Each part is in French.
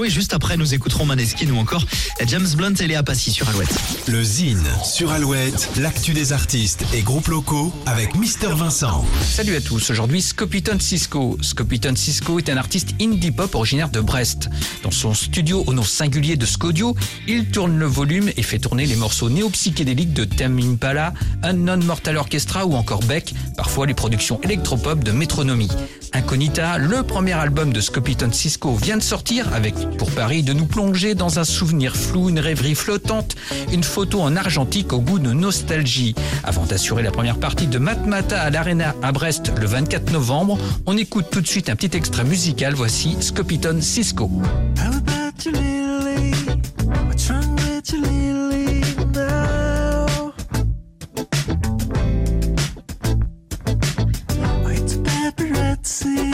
Cisco. Et juste après, nous écouterons Maneskin ou encore James Blunt et Léa Passy sur Alouette. Le Zine sur Alouette, l'actu des artistes et groupes locaux avec Mister Vincent. Salut à tous, aujourd'hui Scopiton Cisco. Scopiton Cisco est un artiste indie pop originaire de Brest. Dans son studio au nom singulier de Scodio, il tourne le volume et fait tourner les morceaux néo-psychédéliques de Tame Impala, Unknown Mortal Orchestra ou encore Beck, parfois les productions électropop de Métronomie. Incognita, le premier album de Scopiton Cisco vient de sortir avec pour Paris de nous plonger dans un souvenir flou, une rêverie flottante, une photo en argentique au goût de nostalgie. Avant d'assurer la première partie de Matmata à l'Arena à Brest le 24 novembre, on écoute tout de suite un petit extrait musical. Voici Scopiton Cisco. see.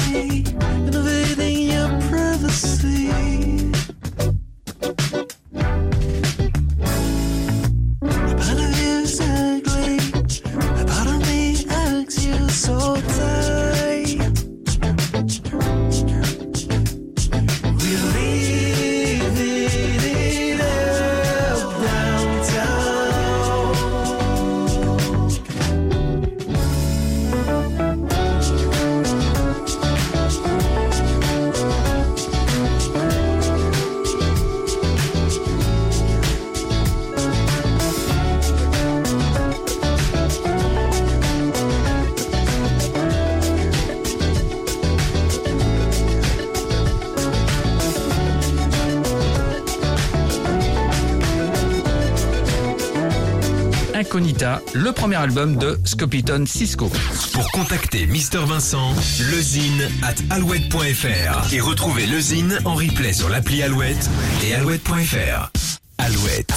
Incognita, le premier album de Scopiton Cisco. Pour contacter Mister Vincent, lezine at alouette.fr et retrouver Lezine en replay sur l'appli Alouette et alouette.fr. Alouette.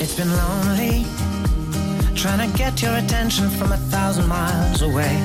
It's been lonely trying to get your attention from a thousand miles away.